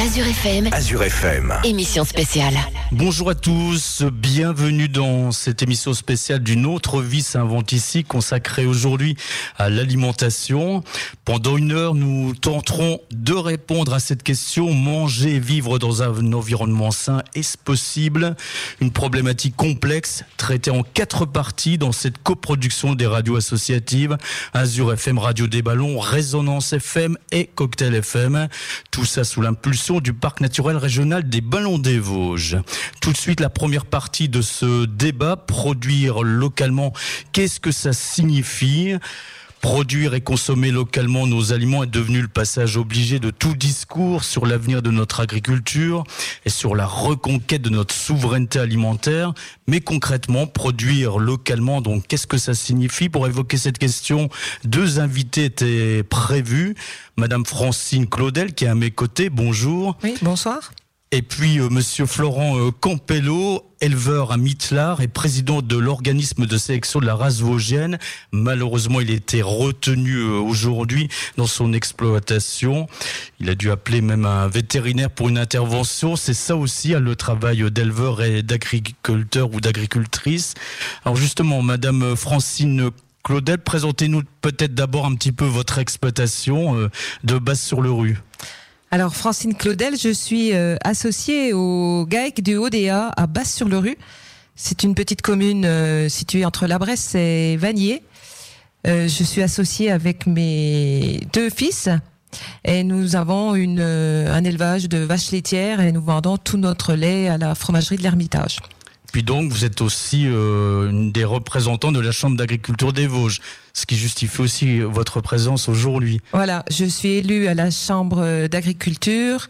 Azure FM. Azure FM. Émission spéciale. Bonjour à tous, bienvenue dans cette émission spéciale d'une autre vie s'invente ici, consacrée aujourd'hui à l'alimentation. Pendant une heure, nous tenterons de répondre à cette question, manger et vivre dans un environnement sain, est-ce possible? Une problématique complexe, traitée en quatre parties dans cette coproduction des radios associatives, Azure FM, Radio des Ballons, Résonance FM et Cocktail FM. Tout ça sous l'impulsion du parc naturel régional des Ballons des Vosges. Tout de suite, la première partie de ce débat, produire localement, qu'est-ce que ça signifie? Produire et consommer localement nos aliments est devenu le passage obligé de tout discours sur l'avenir de notre agriculture et sur la reconquête de notre souveraineté alimentaire. Mais concrètement, produire localement, donc qu'est-ce que ça signifie? Pour évoquer cette question, deux invités étaient prévus. Madame Francine Claudel, qui est à mes côtés, bonjour. Oui, bonsoir. Et puis euh, Monsieur Florent euh, Campello, éleveur à Mitlar et président de l'organisme de sélection de la race vosgienne. Malheureusement, il était retenu euh, aujourd'hui dans son exploitation. Il a dû appeler même un vétérinaire pour une intervention. C'est ça aussi hein, le travail d'éleveur et d'agriculteur ou d'agricultrice. Alors justement, Madame Francine Claudel, présentez-nous peut-être d'abord un petit peu votre exploitation de base sur le rue. Alors Francine Claudel, je suis euh, associée au GAEC du ODA à Basse-sur-le-Rue. C'est une petite commune euh, située entre la Bresse et Vanier. Euh, je suis associée avec mes deux fils et nous avons une, un élevage de vaches laitières et nous vendons tout notre lait à la fromagerie de l'Ermitage. Puis donc, vous êtes aussi une des représentants de la Chambre d'agriculture des Vosges, ce qui justifie aussi votre présence aujourd'hui. Voilà, je suis élue à la Chambre d'agriculture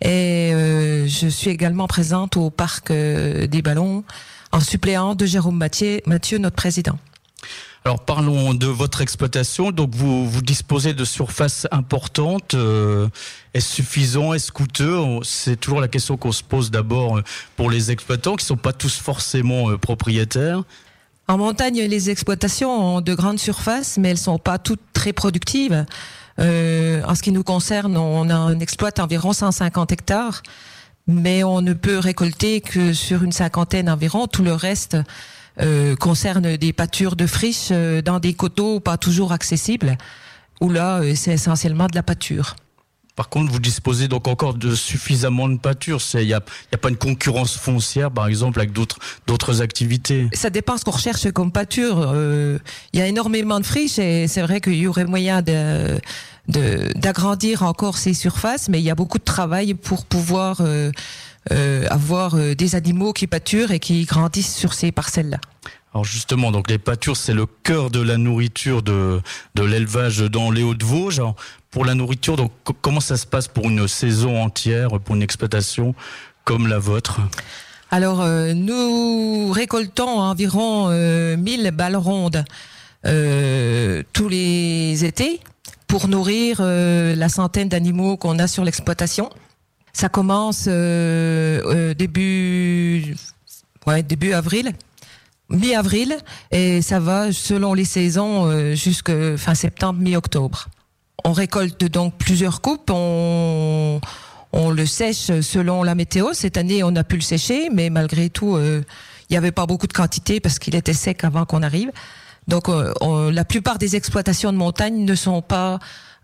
et euh, je suis également présente au Parc euh, des Ballons en suppléant de Jérôme Mathieu, Mathieu notre président. Alors parlons de votre exploitation. Donc vous, vous disposez de surfaces importantes. Euh, est-ce suffisant Est-ce coûteux? C'est toujours la question qu'on se pose d'abord pour les exploitants qui sont pas tous forcément propriétaires. En montagne, les exploitations ont de grandes surfaces, mais elles sont pas toutes très productives. Euh, en ce qui nous concerne, on, on exploite environ 150 hectares, mais on ne peut récolter que sur une cinquantaine environ. Tout le reste euh, concerne des pâtures de friches euh, dans des coteaux pas toujours accessibles, où là, euh, c'est essentiellement de la pâture. Par contre, vous disposez donc encore de suffisamment de pâture. Il n'y a, y a pas une concurrence foncière, par exemple, avec d'autres activités. Ça dépend ce qu'on recherche comme pâture. Euh, Il y a énormément de friches et c'est vrai qu'il y aurait moyen de d'agrandir encore ces surfaces, mais il y a beaucoup de travail pour pouvoir euh, euh, avoir euh, des animaux qui pâturent et qui grandissent sur ces parcelles-là. Alors justement, donc les pâtures, c'est le cœur de la nourriture de, de l'élevage dans les Hauts-de-Vosges. Pour la nourriture, donc co- comment ça se passe pour une saison entière, pour une exploitation comme la vôtre? Alors, euh, nous récoltons environ euh, 1000 balles rondes euh, tous les étés pour nourrir euh, la centaine d'animaux qu'on a sur l'exploitation. Ça commence euh, euh, début, ouais, début avril, mi-avril, et ça va selon les saisons jusque fin septembre, mi-octobre. On récolte donc plusieurs coupes. On, on le sèche selon la météo. Cette année, on a pu le sécher, mais malgré tout, euh, il n'y avait pas beaucoup de quantité parce qu'il était sec avant qu'on arrive. Donc, euh, on- la plupart des exploitations de montagne ne sont pas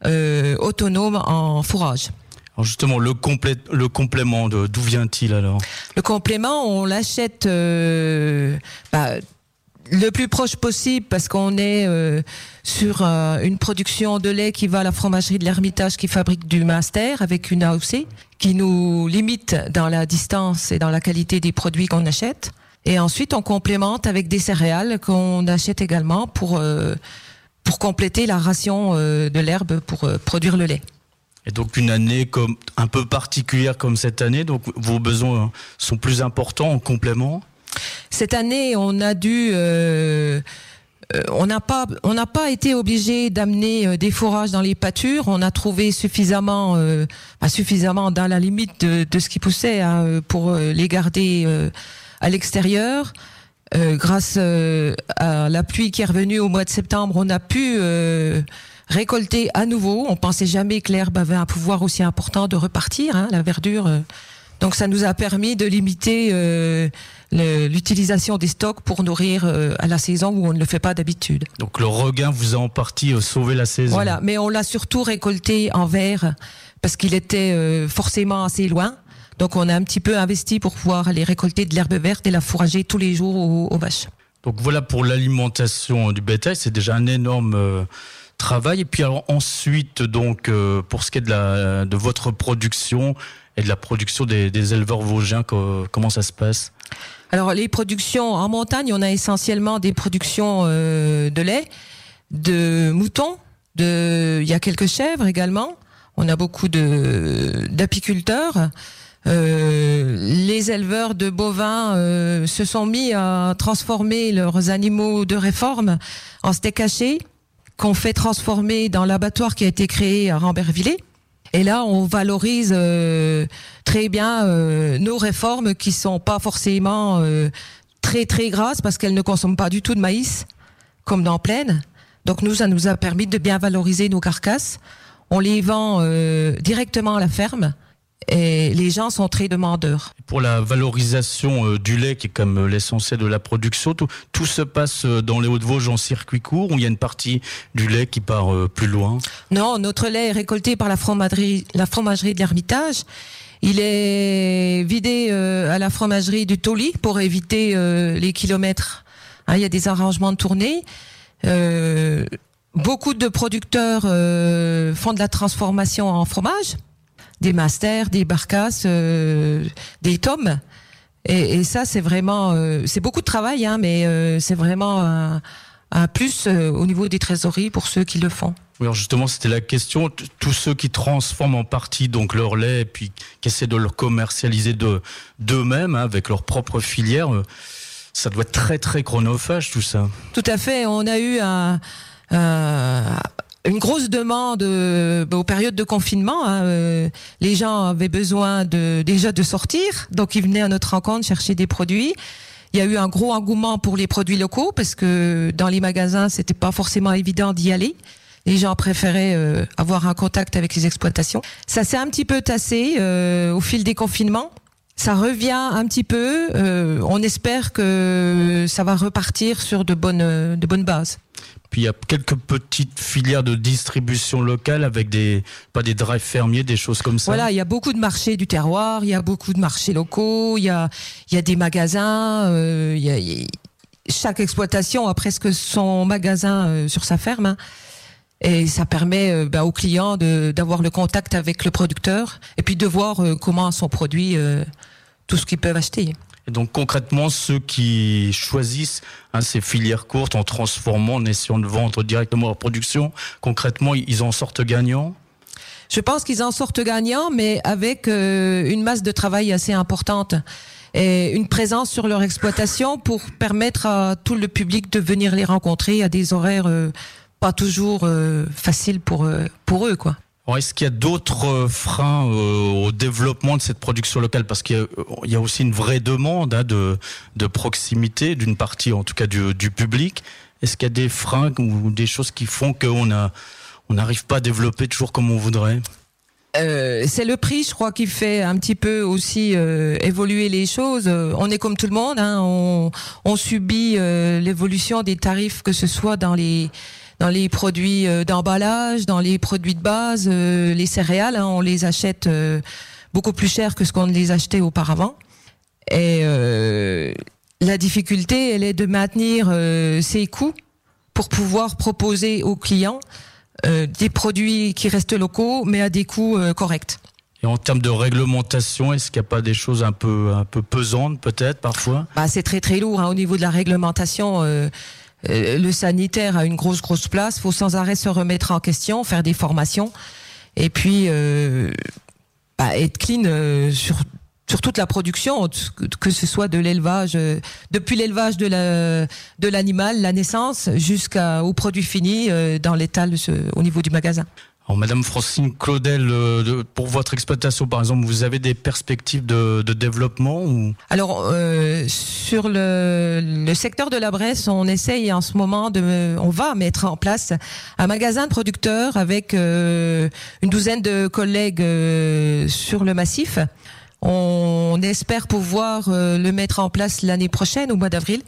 euh, autonomes en fourrage. Alors justement, le, complé- le complément, de- d'où vient-il alors? Le complément, on l'achète euh, bah, le plus proche possible parce qu'on est euh, sur euh, une production de lait qui va à la fromagerie de l'Ermitage qui fabrique du master avec une AOC qui nous limite dans la distance et dans la qualité des produits qu'on achète. Et ensuite, on complémente avec des céréales qu'on achète également pour euh, pour compléter la ration de l'herbe pour produire le lait. Et donc une année comme un peu particulière comme cette année, donc vos besoins sont plus importants en complément. Cette année, on a dû, euh, euh, on n'a pas, on n'a pas été obligé d'amener euh, des fourrages dans les pâtures. On a trouvé suffisamment, euh, pas suffisamment dans la limite de, de ce qui poussait hein, euh, pour les garder euh, à l'extérieur. Euh, grâce à la pluie qui est revenue au mois de septembre, on a pu récolté à nouveau. On pensait jamais que l'herbe avait un pouvoir aussi important de repartir, hein, la verdure. Donc ça nous a permis de limiter l'utilisation des stocks pour nourrir euh, à la saison où on ne le fait pas d'habitude. Donc le regain vous a en partie euh, sauvé la saison. Voilà, mais on l'a surtout récolté en verre parce qu'il était forcément assez loin. Donc on a un petit peu investi pour pouvoir aller récolter de l'herbe verte et la fourrager tous les jours aux, vaches. Donc voilà pour l'alimentation du bétail, c'est déjà un énorme travail. Et puis alors ensuite, donc pour ce qui est de, la, de votre production, et de la production des, éleveurs vosgiens Comment ça se passe? Alors les productions en montagne, on a essentiellement des productions euh, de lait, de moutons, de il y a quelques chèvres également. On a beaucoup de d'apiculteurs. Euh, les éleveurs de bovins euh, se sont mis à transformer leurs animaux de réforme en steak haché qu'on fait transformer dans l'abattoir qui a été créé à Rambervillers. Et là, on valorise euh, très bien euh, nos réformes qui sont pas forcément euh, très très grasses parce qu'elles ne consomment pas du tout de maïs comme dans Plaine. Donc nous, ça nous a permis de bien valoriser nos carcasses. On les vend directement à la ferme et les gens sont très demandeurs. Pour la valorisation euh, du lait, qui est comme euh, l'essentiel de la production, tout, tout se passe euh, dans les Hauts-de-Vosges en circuit court ou il y a une partie du lait qui part plus loin? Non, notre lait est récolté par la fromagerie, la fromagerie de l'Ermitage. Il est vidé à la fromagerie du Toli pour éviter les kilomètres. Hein, il y a des arrangements de tournée. beaucoup de producteurs font de la transformation en fromage des masters, des barcasses, euh, des tomes. Et, ça, c'est vraiment, euh, c'est beaucoup de travail, hein, mais euh, c'est vraiment un, plus au niveau des trésoreries pour ceux qui le font. Oui, alors justement, c'était la question. Tous ceux qui transforment en partie donc leur lait et puis qui essaient de le commercialiser de d'eux-mêmes hein, avec leur propre filière, ça doit être très très chronophage tout ça. Tout à fait. On a eu un, une grosse demande euh, aux périodes de confinement. Hein, euh, les gens avaient besoin de déjà de sortir, donc ils venaient à notre rencontre chercher des produits. Il y a eu un gros engouement pour les produits locaux parce que dans les magasins, c'était pas forcément évident d'y aller. Les gens préféraient euh, avoir un contact avec les exploitations. Ça s'est un petit peu tassé au fil des confinements. Ça revient un petit peu. on espère que ça va repartir sur de bonnes de bonnes bases. Puis il y a quelques petites filières de distribution locale avec des pas des drives fermiers, des choses comme ça. Voilà, il y a beaucoup de marchés du terroir, il y a beaucoup de marchés locaux, il y a il y a des magasins, euh, chaque exploitation a presque son magasin euh, sur sa ferme. Hein. Et ça permet euh, bah, aux clients d'avoir le contact avec le producteur et puis de voir comment sont produits tout ce qu'ils peuvent acheter. Et donc concrètement, ceux qui choisissent hein, ces filières courtes en transformant, en essayant de vendre directement leur production, concrètement, ils en sortent gagnants? Je pense qu'ils en sortent gagnants, mais avec euh, une masse de travail assez importante et une présence sur leur exploitation pour permettre à tout le public de venir les rencontrer à des horaires euh, pas toujours euh, faciles pour pour eux, quoi. Est-ce qu'il y a d'autres euh, freins euh, au développement de cette production locale? Parce qu'il y, a aussi une vraie demande hein, de, de, proximité d'une partie, en tout cas du, du public. Est-ce qu'il y a des freins ou des choses qui font qu'on on n'arrive pas à développer toujours comme on voudrait? Euh, c'est le prix, je crois, qui fait un petit peu aussi euh, évoluer les choses. On est comme tout le monde, hein, on, on subit euh, l'évolution des tarifs, que ce soit dans les dans les produits euh, d'emballage, dans les produits de base, euh, les céréales, hein, on les achète euh, beaucoup plus cher que ce qu'on les achetait auparavant. Et la difficulté, elle est de maintenir ces coûts pour pouvoir proposer aux clients des produits qui restent locaux, mais à des coûts corrects. Et en termes de réglementation, est-ce qu'il n'y a pas des choses un peu un peu pesantes peut-être parfois? Bah, c'est très très lourd hein, au niveau de la réglementation. Euh, le sanitaire a une grosse grosse place. Faut sans arrêt se remettre en question, faire des formations, et puis euh, bah, être clean euh, sur sur toute la production, que ce soit de l'élevage, depuis l'élevage de la, de l'animal, la naissance, jusqu'au produit fini dans l'étal au niveau du magasin. Alors, Madame Francine Claudel, euh, pour votre exploitation, par exemple, vous avez des perspectives de, développement ou? Alors, euh, sur le, secteur de la Bresse, on essaye en ce moment de, on va mettre en place un magasin de producteurs avec euh, une douzaine de collègues sur le massif. On espère pouvoir le mettre en place l'année prochaine, au mois d'avril.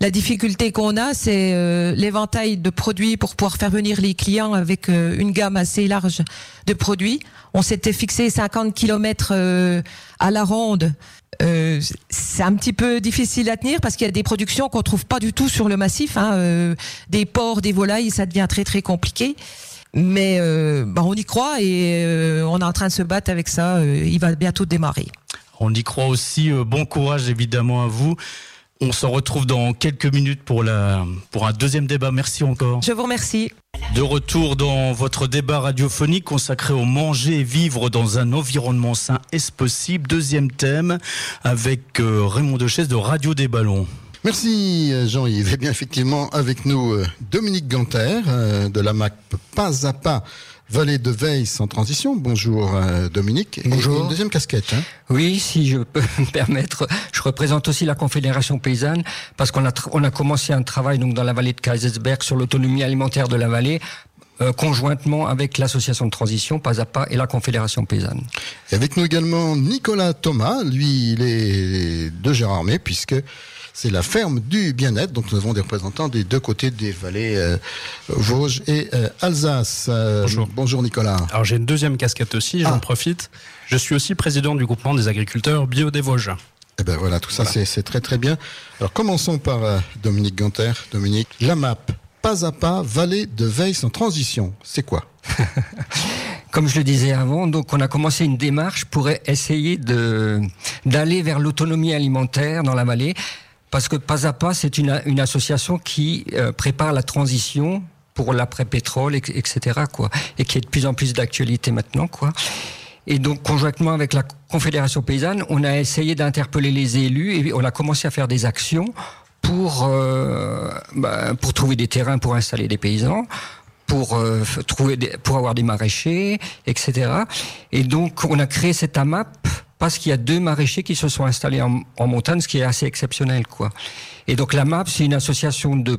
La difficulté qu'on a, c'est euh, l'éventail de produits pour pouvoir faire venir les clients avec euh, une gamme assez large de produits. On s'était fixé 50 km euh, à la ronde. c'est un petit peu difficile à tenir parce qu'il y a des productions qu'on trouve pas du tout sur le massif, hein, des porcs, des volailles, ça devient très très compliqué. Mais bah, on y croit et on est en train de se battre avec ça. il va bientôt démarrer. On y croit aussi. bon courage évidemment à vous. On se retrouve dans quelques minutes pour, la, pour un deuxième débat. Merci encore. Je vous remercie. De retour dans votre débat radiophonique consacré au manger et vivre dans un environnement sain, est-ce possible? Deuxième thème avec euh, Raymond Dechaise de Radio des Ballons. Merci Jean-Yves. Eh bien effectivement avec nous euh, Dominique Ganter euh, de la MAC Pas à Pas Vallée de Veille sans transition. Bonjour euh, Dominique. Bonjour. une deuxième casquette. Hein. oui, si je peux me permettre, je représente aussi la Confédération paysanne parce qu'on a on a commencé un travail donc dans la vallée de Kaisersberg sur l'autonomie alimentaire de la vallée. Euh, conjointement avec l'association de transition Pas à Pas et la Confédération paysanne. Et avec nous également Nicolas Thomas, lui il est de Gérardmer puisque c'est la ferme du bien-être. Donc nous avons des représentants des deux côtés des vallées euh, Vosges et euh, Alsace. Euh, bonjour. Bonjour Nicolas. Alors j'ai une deuxième casquette aussi, j'en ah. profite. Je suis aussi président du groupement des agriculteurs bio des Vosges. Eh ben voilà, tout ça c'est très très bien. Alors commençons par Dominique Ganter. Dominique, la map pas à pas, vallée de veille sans transition. C'est quoi? Comme je le disais avant, donc on a commencé une démarche pour essayer de d'aller vers l'autonomie alimentaire dans la vallée parce que Pas à Pas, c'est une, une, association qui euh, prépare la transition pour l'après-pétrole, etc. Quoi, et qui est de plus en plus d'actualité maintenant. Quoi. Et donc, conjointement avec la Confédération paysanne, on a essayé d'interpeller les élus et on a commencé à faire des actions pour, euh, bah, pour trouver des terrains pour installer des paysans, pour euh, trouver des, pour avoir des maraîchers, etc. Et donc, on a créé cette AMAP parce qu'il y a deux maraîchers qui se sont installés en, montagne, ce qui est assez exceptionnel, quoi. Et donc la MAP, c'est une association de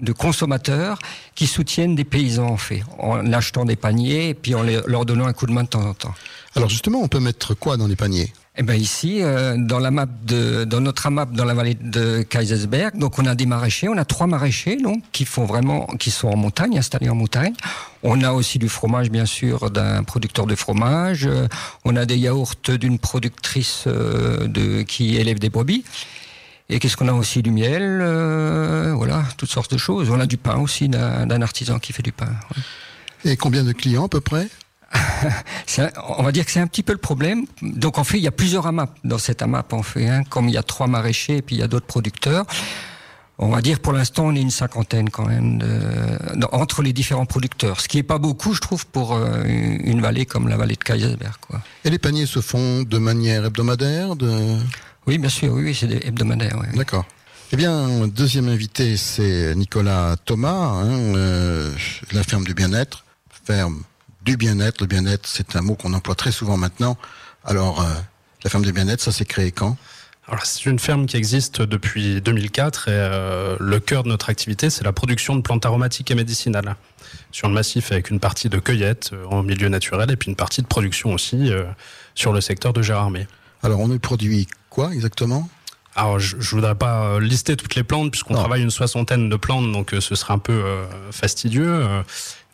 de consommateurs qui soutiennent des paysans en fait, en achetant des paniers et puis en leur donnant un coup de main de temps en temps. Alors justement, on peut mettre quoi dans les paniers? Eh ben ici, euh, dans la map de, dans notre map dans la vallée de Kaisersberg, donc on a des maraîchers, on a trois maraîchers donc qui font vraiment, qui sont en montagne, installés en montagne. On a aussi du fromage bien sûr d'un producteur de fromage. Euh, on a des yaourts d'une productrice euh, de qui élève des brebis. Et qu'est-ce qu'on a aussi? Du miel, voilà, toutes sortes de choses. On a du pain aussi d'un artisan qui fait du pain. Et combien de clients à peu près? on va dire que c'est un petit peu le problème. Donc en fait, il y a plusieurs AMAP dans cette AMAP en fait. Hein. Comme il y a trois maraîchers et puis il y a d'autres producteurs. On va dire pour l'instant on est une cinquantaine quand même de, entre les différents producteurs, ce qui est pas beaucoup je trouve pour euh, une vallée comme la vallée de Kaisersberg. Quoi. Et les paniers se font de manière hebdomadaire de... Oui bien sûr, oui, c'est hebdomadaire. D'accord. Eh bien, deuxième invité, c'est Nicolas Thomas, hein, euh, la ferme du bien-être, ferme du bien-être. Le bien-être, c'est un mot qu'on emploie très souvent maintenant. Alors, euh, la ferme du bien-être, ça s'est créé quand? Alors, c'est une ferme qui existe depuis 2004 et euh, le cœur de notre activité, c'est la production de plantes aromatiques et médicinales sur le massif avec une partie de cueillette euh, en milieu naturel et puis une partie de production aussi sur le secteur de Gérardmer. Alors, on y produit quoi exactement? Alors, je, je voudrais pas lister toutes les plantes puisqu'on travaille une soixantaine de plantes, donc ce serait un peu fastidieux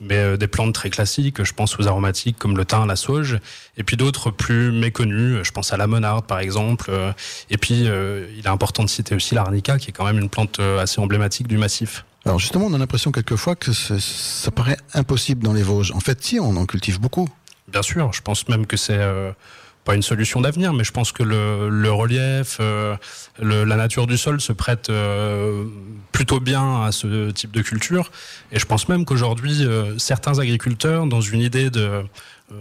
mais euh, des plantes très classiques, je pense aux aromatiques comme le thym, la sauge, et puis d'autres plus méconnues, je pense à la monarde par exemple, euh, et puis euh, il est important de citer aussi l'arnica qui est quand même une plante assez emblématique du massif. Alors justement, on a l'impression quelquefois que ça paraît impossible dans les Vosges. En fait, si, on en cultive beaucoup. Bien sûr, je pense même que c'est pas une solution d'avenir, mais je pense que le, le relief, euh, le, la nature du sol se prête euh, plutôt bien à ce type de culture. Et je pense même qu'aujourd'hui, euh, certains agriculteurs, dans une idée de,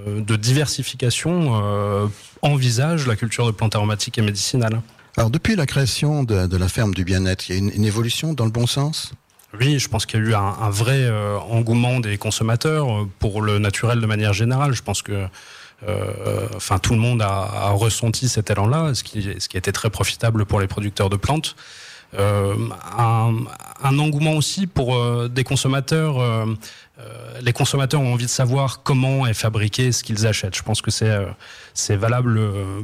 de diversification, envisagent la culture de plantes aromatiques et médicinales. Alors depuis la création de, de la ferme du bien-être, il y a une, une évolution dans le bon sens? Oui, je pense qu'il y a eu un, vrai euh, engouement des consommateurs pour le naturel de manière générale. Je pense que enfin, tout le monde a, ressenti cet élan-là, ce qui, été très profitable pour les producteurs de plantes. un, engouement aussi pour des consommateurs. les consommateurs ont envie de savoir comment est fabriqué ce qu'ils achètent. Je pense que c'est valable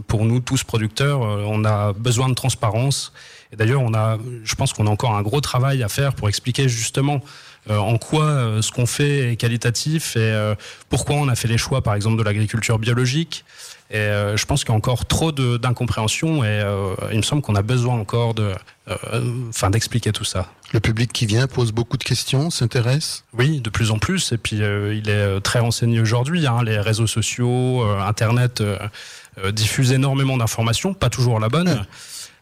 pour nous tous producteurs. on a besoin de transparence et d'ailleurs, on a, je pense qu'on a encore un gros travail à faire pour expliquer justement euh, en quoi euh, ce qu'on fait est qualitatif et euh, pourquoi on a fait les choix, par exemple, de l'agriculture biologique. Et je pense qu'il y a encore trop d'incompréhension et il me semble qu'on a besoin encore de, d'expliquer tout ça. Le public qui vient pose beaucoup de questions, s'intéresse Oui, de plus en plus. Et puis, il est très renseigné aujourd'hui. Hein. les réseaux sociaux, Internet diffusent énormément d'informations, pas toujours la bonne.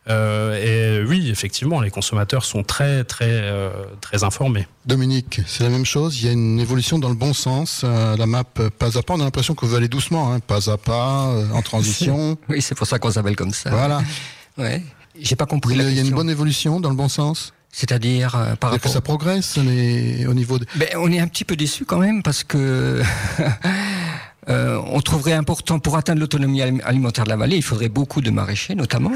Euh, et effectivement, les consommateurs sont très, très, euh, très informés. Dominique, c'est la même chose. Il y a une évolution dans le bon sens. Euh, la map pas à pas, on a l'impression que vous allez doucement, hein, pas à pas, en transition. oui, c'est pour ça qu'on s'appelle comme ça. Voilà. ouais. J'ai pas compris. Il y a une bonne évolution dans le bon sens? C'est-à-dire par rapport. que ça progresse les... au niveau. De... Ben, on est un petit peu déçu quand même parce que Euh, on trouverait important pour atteindre l'autonomie alimentaire de la vallée, il faudrait beaucoup de maraîchers notamment.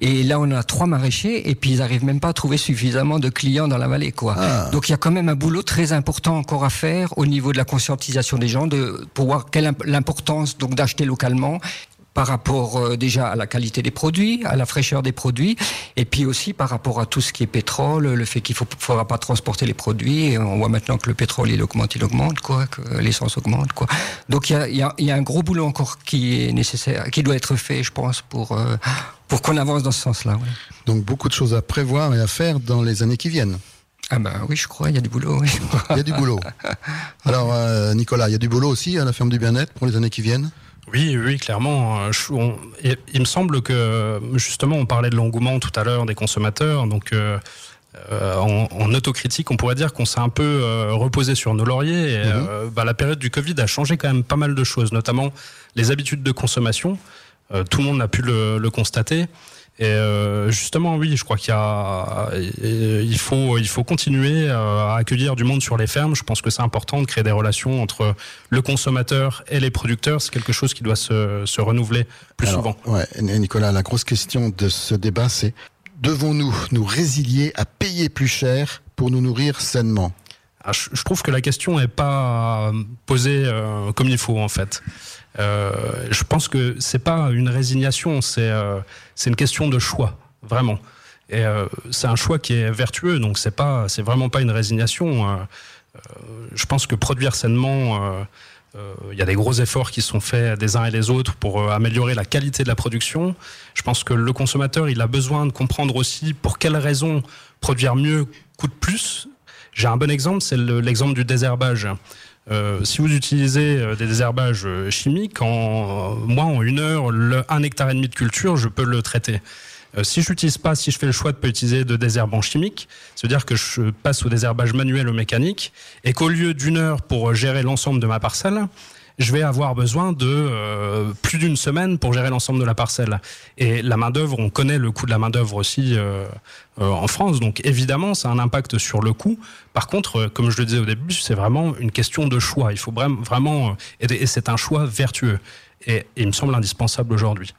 Et là, on a trois maraîchers et puis ils arrivent même pas à trouver suffisamment de clients dans la vallée, quoi. Ah. Donc il y a quand même un boulot très important encore à faire au niveau de la conscientisation des gens, de pour voir quelle l'importance donc d'acheter localement par rapport euh, déjà à la qualité des produits, à la fraîcheur des produits, et puis aussi par rapport à tout ce qui est pétrole, le fait qu'il ne faudra pas transporter les produits. on voit maintenant que le pétrole il augmente, il augmente, quoi, que l'essence augmente, quoi. Donc il y a, y a, un gros boulot encore qui est nécessaire, qui doit être fait, je pense, pour euh, pour qu'on avance dans ce sens-là. Donc beaucoup de choses à prévoir et à faire dans les années qui viennent. Ah ben oui, je crois, il y a du boulot. il y a du boulot. Alors euh, Nicolas, il y a du boulot aussi à la ferme du bien-être pour les années qui viennent? Oui, oui, clairement. Euh, il me semble que justement, on parlait de l'engouement tout à l'heure des consommateurs, donc. Euh, euh, en, autocritique, on pourrait dire qu'on s'est un peu reposé sur nos lauriers. Et, mhm. bah, la période du Covid a changé quand même pas mal de choses, notamment les habitudes de consommation. tout le monde a pu le constater. Et euh, justement, oui, je crois qu'il y a, il faut, il faut continuer euh, à accueillir du monde sur les fermes. Je pense que c'est important de créer des relations entre le consommateur et les producteurs. C'est quelque chose qui doit se, se renouveler plus souvent. Ouais, Nicolas, la grosse question de ce débat, c'est devons-nous nous résilier à payer plus cher pour nous nourrir sainement? Ah, je, trouve que la question n'est pas posée euh, comme il faut en fait. Euh, je pense que c'est pas une résignation, c'est euh, c'est une question de choix, vraiment. Et euh, c'est un choix qui est vertueux, donc c'est pas c'est vraiment pas une résignation. je pense que produire sainement il y a des gros efforts qui sont faits des uns et des autres pour améliorer la qualité de la production. Je pense que le consommateur, il a besoin de comprendre aussi pour quelles raisons produire mieux coûte plus. J'ai un bon exemple, c'est l'exemple du désherbage. Euh, si vous utilisez euh, des désherbages euh, chimiques, en moi en une heure, le, un hectare et demi de culture, je peux le traiter. si je n'utilise pas, si je fais le choix de pas utiliser de désherbant chimique, c'est-à-dire que je passe au désherbage manuel ou mécanique, et qu'au lieu d'une heure pour gérer l'ensemble de ma parcelle, je vais avoir besoin de euh, plus d'une semaine pour gérer l'ensemble de la parcelle. Et la main d'œuvre, on connaît le coût de la main d'œuvre aussi euh, euh, en France, donc évidemment, ça a un impact sur le coût. Par contre, comme je le disais au début, c'est vraiment une question de choix. Il faut vraiment, et c'est un choix vertueux. Et, il me semble indispensable aujourd'hui.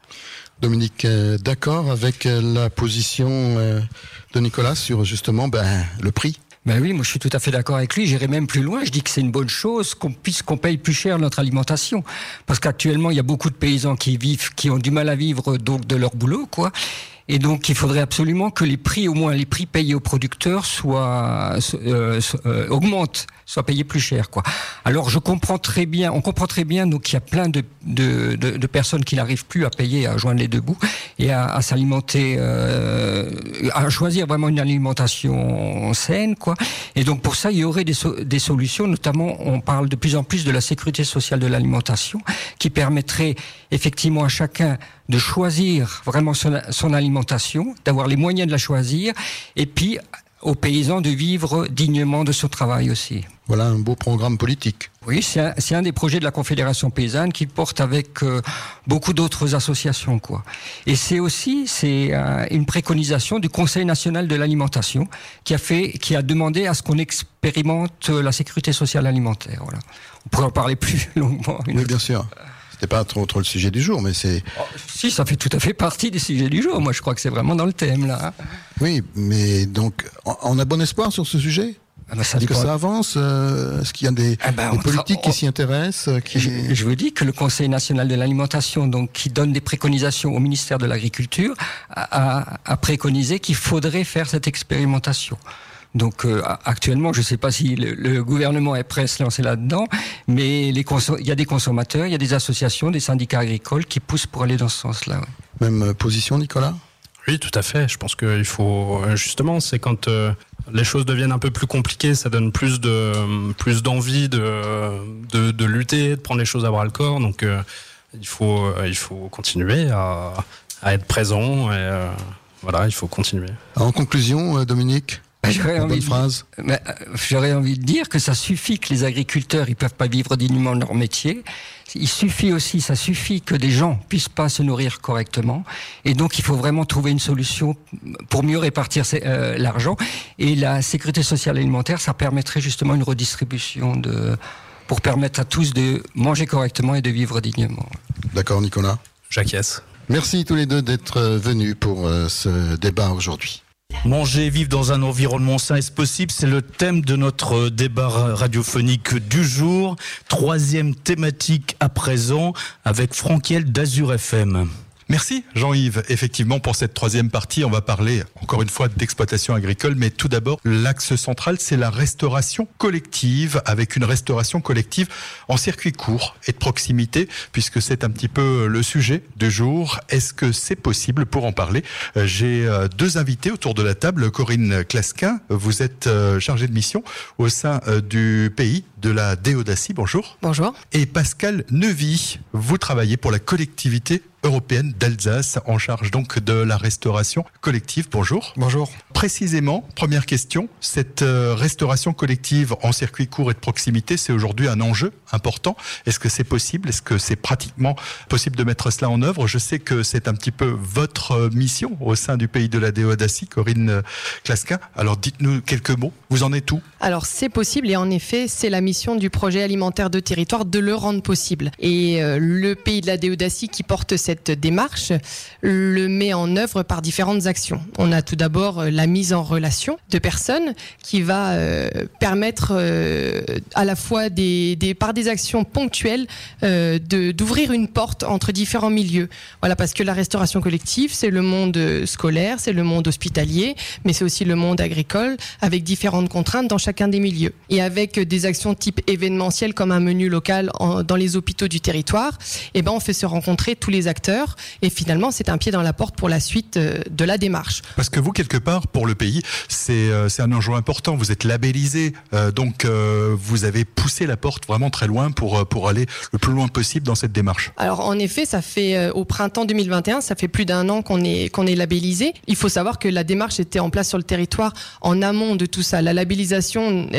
Dominique, d'accord avec la position de Nicolas sur justement ben, le prix ben oui, moi je suis tout à fait d'accord avec lui. J'irai même plus loin. Je dis que c'est une bonne chose qu'on puisse qu'on paye plus cher notre alimentation, parce qu'actuellement il y a beaucoup de paysans qui vivent, qui ont du mal à vivre donc de leur boulot, quoi. Et donc, il faudrait absolument que les prix, au moins les prix payés aux producteurs, soient euh, euh, augmentent, soient payés plus cher, quoi. Alors, je comprends très bien, on comprend très bien, donc il y a plein de, de, de, de personnes qui n'arrivent plus à payer, à joindre les deux bouts et à, à s'alimenter, euh, à choisir vraiment une alimentation saine, quoi. Et donc, pour ça, il y aurait des, des solutions, notamment, on parle de plus en plus de la sécurité sociale de l'alimentation, qui permettrait effectivement à chacun de choisir vraiment son, alimentation, d'avoir les moyens de la choisir, et puis aux paysans de vivre dignement de son travail aussi. Voilà un beau programme politique. Oui, c'est un, un, des projets de la Confédération paysanne qui porte avec euh, beaucoup d'autres associations, quoi. Et c'est aussi c'est euh, une préconisation du Conseil national de l'alimentation qui a fait, qui a demandé à ce qu'on expérimente la sécurité sociale alimentaire. Voilà. On pourrait en parler plus longuement. Oui, bien sûr. C'était pas trop, trop le sujet du jour, mais c'est. Oh, si, ça fait tout à fait partie des sujets du jour. Moi, je crois que c'est vraiment dans le thème là. Oui, mais donc, on a bon espoir sur ce sujet? Ah ben Est-ce que ça avance euh, Est-ce qu'il y a des, ah ben des politiques qui s'y intéressent euh, qui... je, je, vous dis que le Conseil national de l'alimentation, donc qui donne des préconisations au ministère de l'Agriculture, a, a, a préconisé qu'il faudrait faire cette expérimentation. Donc euh, actuellement, je ne sais pas si le, le, gouvernement est prêt à se lancer là-dedans, mais les il y a des consommateurs, il y a des associations, des syndicats agricoles qui poussent pour aller dans ce sens-là. Même position, Nicolas? Oui, tout à fait. Je pense qu'il faut justement, c'est quand euh, les choses deviennent un peu plus compliquées, ça donne plus de plus d'envie de, de, de lutter, de prendre les choses à bras le corps. Donc euh, il faut euh, il faut continuer à, à être présent et voilà, il faut continuer. En conclusion, Dominique? J'aurais envie, phrase. j'aurais envie de dire que ça suffit que les agriculteurs ils peuvent pas vivre dignement de leur métier. Il suffit aussi, ça suffit que des gens puissent pas se nourrir correctement. Et donc il faut vraiment trouver une solution pour mieux répartir euh, l'argent. Et la sécurité sociale alimentaire, ça permettrait justement une redistribution de pour permettre à tous de manger correctement et de vivre dignement. D'accord, Nicolas. J'acquiesce. Merci tous les deux d'être venus pour euh, ce débat aujourd'hui. Manger et vivre dans un environnement sain, est-ce possible? C'est le thème de notre débat radiophonique du jour. Troisième thématique à présent avec Franquiel d'Azur FM. Merci Jean-Yves. Effectivement, pour cette troisième partie, on va parler encore une fois d'exploitation agricole, mais tout d'abord, l'axe central, c'est la restauration collective, avec une restauration collective en circuit court et de proximité, puisque c'est un petit peu le sujet du jour. Est-ce que c'est possible pour en parler? Euh, J'ai euh, deux invités autour de la table. Corinne Clasquin, vous êtes euh, chargée de mission au sein du pays de la Déodacie. Bonjour. Bonjour. Et Pascal Nevy, vous travaillez pour la collectivité européenne d'Alsace, en charge donc de la restauration collective. Bonjour. Bonjour. Précisément, première question, cette euh, restauration collective en circuit court et de proximité, c'est aujourd'hui un enjeu important. Est-ce que c'est possible? Est-ce que c'est pratiquement possible de mettre cela en œuvre? Je sais que c'est un petit peu votre euh, mission au sein du pays de la Déodacie, Corinne Clasquin. Alors dites-nous quelques mots. Vous en êtes où? Alors c'est possible et en effet, c'est la mission du projet alimentaire de territoire de le rendre possible. Et euh, le pays de la Déodacie qui porte cette démarche le met en œuvre par différentes actions. On a tout d'abord euh, la mise en relation de personnes qui va euh, permettre euh, à la fois des, par des actions ponctuelles d'ouvrir une porte entre différents milieux. Voilà, parce que la restauration collective, c'est le monde scolaire, c'est le monde hospitalier, mais c'est aussi le monde agricole avec différentes contraintes dans chacun des milieux. Et avec des actions type événementiel comme un menu local dans les hôpitaux du territoire, eh ben on fait se rencontrer tous les acteurs et finalement c'est un pied dans la porte pour la suite de la démarche. Parce que vous quelque part pour le pays, c'est un enjeu important. Vous êtes labellisé, euh, donc euh, vous avez poussé la porte vraiment très loin pour pour aller le plus loin possible dans cette démarche. Alors en effet, ça fait euh, au printemps 2021, ça fait plus d'un an qu'on est qu'on est labellisé. Il faut savoir que la démarche était en place sur le territoire en amont de tout ça. La labellisation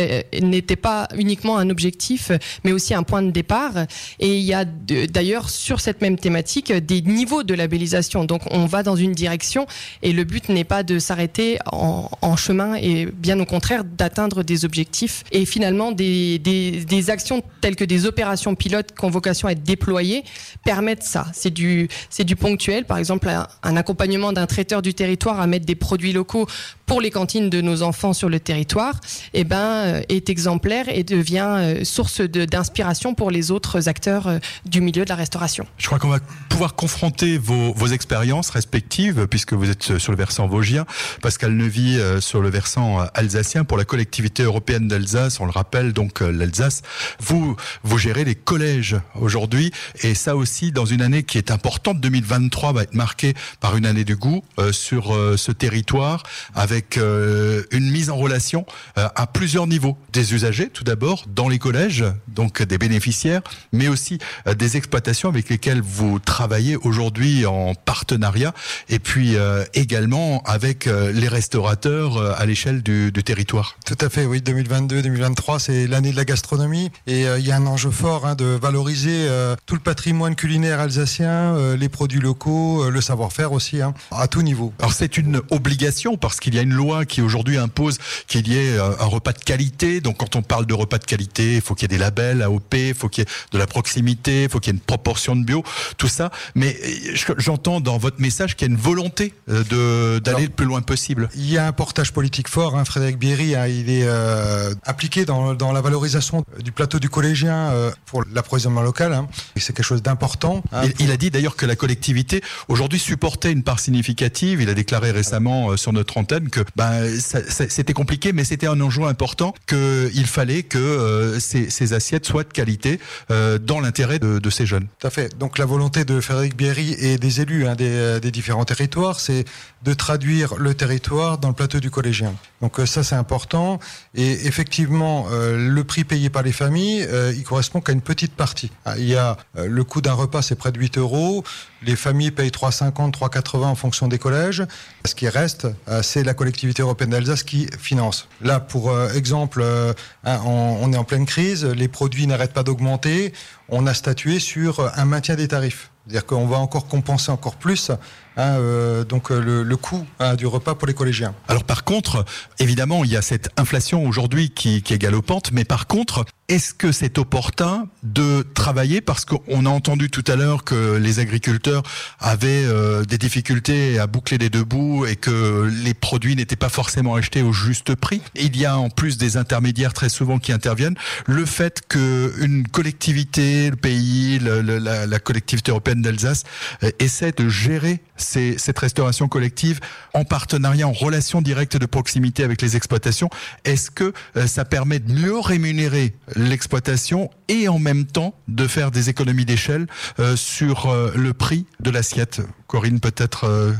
n'était pas uniquement un objectif, mais aussi un point de départ. Et il y a d'ailleurs sur cette même thématique des niveaux de labellisation. Donc on va dans une direction et le but n'est pas de s'arrêter en, chemin et bien au contraire d'atteindre des objectifs et finalement des, des, actions telles que des opérations pilotes qui ont vocation à être déployées permettent ça. C'est du, c'est du ponctuel, par exemple un, accompagnement d'un traiteur du territoire à mettre des produits locaux pour les cantines de nos enfants sur le territoire, eh ben, est exemplaire et devient source d'inspiration pour les autres acteurs du milieu de la restauration. Je crois qu'on va pouvoir confronter vos, vos expériences respectives, puisque vous êtes sur le versant vosgien, Pascal Nevy sur le versant alsacien pour la collectivité européenne d'Alsace, on le rappelle, donc l'Alsace. Vous vous gérez les collèges aujourd'hui, et ça aussi dans une année qui est importante. 2023 va être marquée par une année du goût euh, sur euh, ce territoire, avec euh, une mise en relation à plusieurs niveaux. Des usagers, tout d'abord, dans les collèges, donc des bénéficiaires, mais aussi des exploitations avec lesquelles vous travaillez aujourd'hui en partenariat, et puis également avec les restaurateurs à l'échelle du, du territoire. Tout à fait, oui. 2022-2023, c'est l'année de la gastronomie, et il y a un enjeu fort hein, de valoriser tout le patrimoine culinaire alsacien, les produits locaux, le savoir-faire aussi, hein, à tout niveau. Alors c'est une obligation parce qu'il y a une loi qui aujourd'hui impose qu'il y ait euh, un repas de qualité. Donc quand on parle de repas de qualité, il faut qu'il y ait des labels AOP, il faut qu'il y ait de la proximité, il faut qu'il y ait une proportion de bio, tout ça. Mais euh, j'entends dans votre message qu'il y a une volonté euh, de d'aller le plus loin possible. Il y a un portage politique fort. Hein, Frédéric Bierry, hein, il est euh, impliqué dans, dans, la valorisation du plateau du collégien euh, pour l'approvisionnement local. Hein. C'est quelque chose d'important. Hein, il, il, a dit d'ailleurs que la collectivité aujourd'hui supportait une part significative. Il a déclaré récemment euh, sur notre antenne que ben, c'était compliqué, mais c'était un enjeu important qu'il fallait que ces, ces, assiettes soient de qualité dans l'intérêt de, de, ces jeunes. Tout à fait. Donc la volonté de Frédéric Bierry et des élus hein, des, des, différents territoires, c'est de traduire le territoire dans le plateau du collégien. Donc ça c'est important. Et effectivement, le prix payé par les familles, il correspond qu'à une petite partie. Ah, il y a le coût d'un repas, c'est près de 8 euros. Les familles payent 3,50, 3,80 en fonction des collèges. Ce qui reste, euh, c'est la collectivité européenne d'Alsace qui finance. Là, pour euh, exemple, euh, on est en pleine crise, les produits n'arrêtent pas d'augmenter. On a statué sur un maintien des tarifs. C'est-à-dire qu'on va encore compenser encore plus Hein, euh, donc euh, le, le coût hein, du repas pour les collégiens. Alors par contre, évidemment, il y a cette inflation aujourd'hui qui, qui, est galopante, mais par contre, est-ce que c'est opportun de travailler? Parce qu'on a entendu tout à l'heure que les agriculteurs avaient euh, des difficultés à boucler les deux bouts et que les produits n'étaient pas forcément achetés au juste prix. Il y a en plus des intermédiaires très souvent qui interviennent. Le fait que une collectivité, le pays, le, la, la, collectivité européenne d'Alsace euh, essaie de gérer cette restauration collective en partenariat, en relation directe de proximité avec les exploitations. Est-ce que euh, ça permet de mieux rémunérer l'exploitation et en même temps de faire des économies d'échelle euh, sur euh, le prix de l'assiette? Corinne, peut-être euh,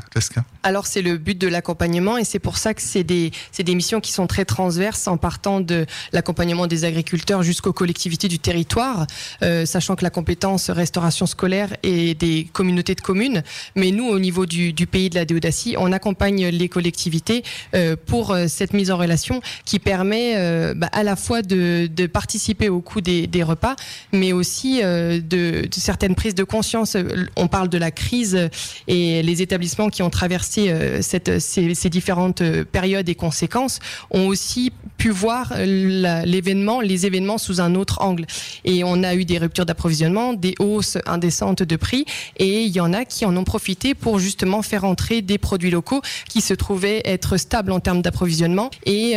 Alors c'est le but de l'accompagnement et c'est pour ça que c'est des, des missions qui sont très transverses en partant de l'accompagnement des agriculteurs jusqu'aux collectivités du territoire, euh, sachant que la compétence restauration scolaire est des communautés de communes. Mais nous, au niveau du, du pays de la Déodacie, on accompagne les collectivités euh, pour euh, cette mise en relation qui permet euh, bah, à la fois de, de, participer au coût des, des repas, mais aussi euh, de, de certaines prises de conscience. On parle de la crise et les établissements qui ont traversé euh, ces, différentes euh, périodes et conséquences ont aussi pu voir euh, l'événement, les événements sous un autre angle. Et on a eu des ruptures d'approvisionnement, des hausses indécentes de prix, et il y en a qui en ont profité pour justement faire entrer des produits locaux qui se trouvaient être stables en termes d'approvisionnement et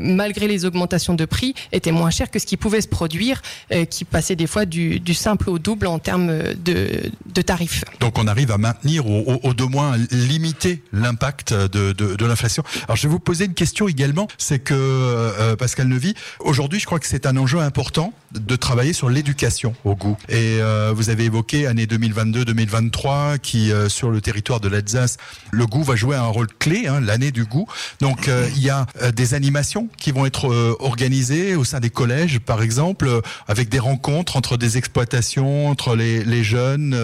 malgré les augmentations de prix étaient moins chers que ce qui pouvait se produire, qui passait des fois du, du, simple au double en termes de, de tarifs. Donc on arrive à maintenir ou, ou de moins limiter l'impact de, l'inflation. Alors je vais vous poser une question également, c'est que euh, Pascal Nevy, aujourd'hui je crois que c'est un enjeu important de travailler sur l'éducation au goût. Et euh, vous avez évoqué année 2022-2023 qui euh, sur le territoire de l'Alsace, le goût va jouer un rôle clé, hein, l'année du goût. Donc euh, il y a euh, des animations qui vont être euh, organisées au sein des collèges, par exemple, avec des rencontres entre des exploitations, entre les, les jeunes.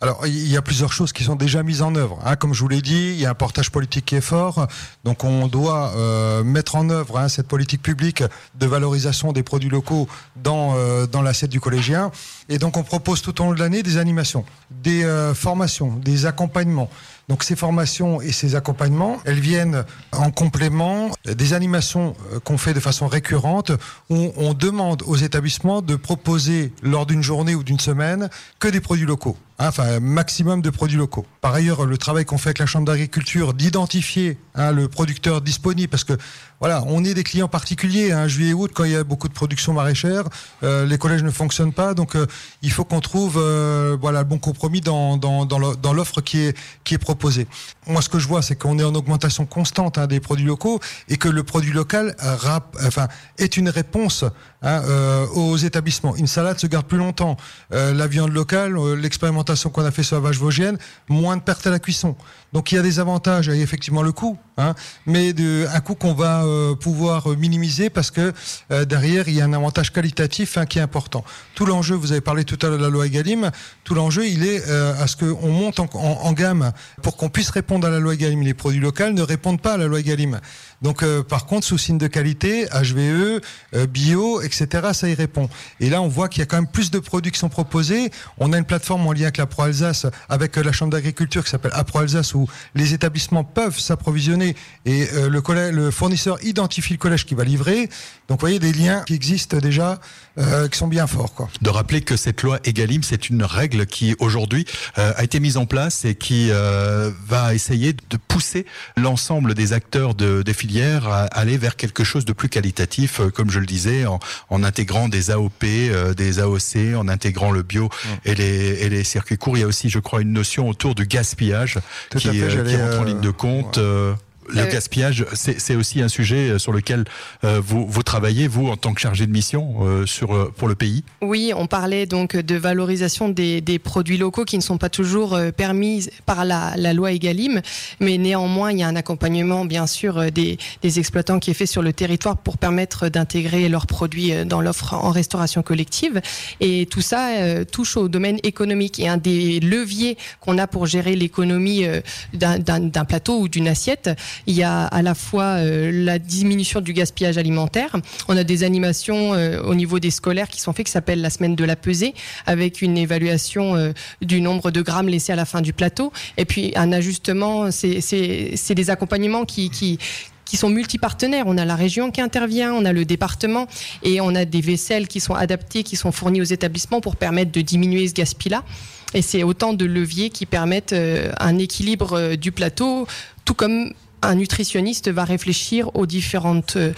Alors il y a plusieurs choses qui sont déjà mises en œuvre. Hein. Comme je vous l'ai dit, il y a un portage politique qui est fort. Donc on doit euh, mettre en œuvre hein, cette politique publique de valorisation des produits locaux dans, euh, dans l'assiette du collégien. Et donc on propose tout au long de l'année des animations, des euh, formations, des accompagnements. Donc ces formations et ces accompagnements, elles viennent en complément des animations qu'on fait de façon récurrente où on demande aux établissements de proposer lors d'une journée ou d'une semaine que des produits locaux. Hein, enfin maximum de produits locaux. Par ailleurs, le travail qu'on fait avec la Chambre d'agriculture d'identifier hein, le producteur disponible, parce que voilà, on est des clients particuliers. Hein, juillet août, quand il y a beaucoup de production maraîchère, euh, les collèges ne fonctionnent pas, donc euh, il faut qu'on trouve euh, voilà le bon compromis dans dans, l'offre qui est qui est proposée. Moi, ce que je vois, c'est qu'on est en augmentation constante hein, des produits locaux et que le produit local enfin est une réponse hein, aux établissements. Une salade se garde plus longtemps. la viande locale, l'expérimentation qu'on a fait sur la vache vosgienne, moins de pertes à la cuisson. Donc il y a des avantages, il y a effectivement le coût, hein, mais de, un coût qu'on va euh, pouvoir minimiser parce que euh, derrière il y a un avantage qualitatif hein, qui est important. Tout l'enjeu, vous avez parlé tout à l'heure de la loi Egalim, tout l'enjeu il est euh, à ce qu'on monte en, en, gamme pour qu'on puisse répondre à la loi Egalim. Les produits locaux ne répondent pas à la loi Egalim. Donc par contre, sous signe de qualité, HVE, bio, etc., ça y répond. Et là, on voit qu'il y a quand même plus de produits qui sont proposés. On a une plateforme en lien avec la Pro Alsace, avec la Chambre d'agriculture qui s'appelle Apro Alsace, où les établissements peuvent s'approvisionner et euh, le, fournisseur identifie le collège qui va livrer. Donc, vous voyez des liens qui existent déjà, euh, qui sont bien forts. Quoi. De rappeler que cette loi Egalim, c'est une règle qui aujourd'hui euh, a été mise en place et qui va essayer de pousser l'ensemble des acteurs de, des filières à aller vers quelque chose de plus qualitatif, comme je le disais, en, en intégrant des AOP, des AOC, en intégrant le bio et, les, et les circuits courts. Il y a aussi, je crois, une notion autour du gaspillage qui, qui, rentre en ligne de compte. Euh, le euh, gaspillage, c'est aussi un sujet euh, sur lequel euh, vous, vous, travaillez, vous, en tant que chargé de mission euh, sur, pour le pays? Oui, on parlait donc de valorisation des, des produits locaux qui ne sont pas toujours permis par la, la, loi Egalim, mais néanmoins, il y a un accompagnement, bien sûr, des, des exploitants qui est fait sur le territoire pour permettre d'intégrer leurs produits dans l'offre en restauration collective. Et tout ça touche au domaine économique. Et un des leviers qu'on a pour gérer l'économie d'un plateau ou d'une assiette, il y a à la fois euh, la diminution du gaspillage alimentaire. On a des animations euh, au niveau des scolaires qui sont faites qui s'appellent la semaine de la pesée avec une évaluation euh, du nombre de grammes laissés à la fin du plateau et puis un ajustement. C'est des accompagnements qui, qui sont multipartenaires. On a la région qui intervient, on a le département et on a des vaisselles qui sont adaptées, qui sont fournies aux établissements pour permettre de diminuer ce gaspillage-là. Et c'est autant de leviers qui permettent un équilibre du plateau, tout comme un nutritionniste va réfléchir aux différentes euh,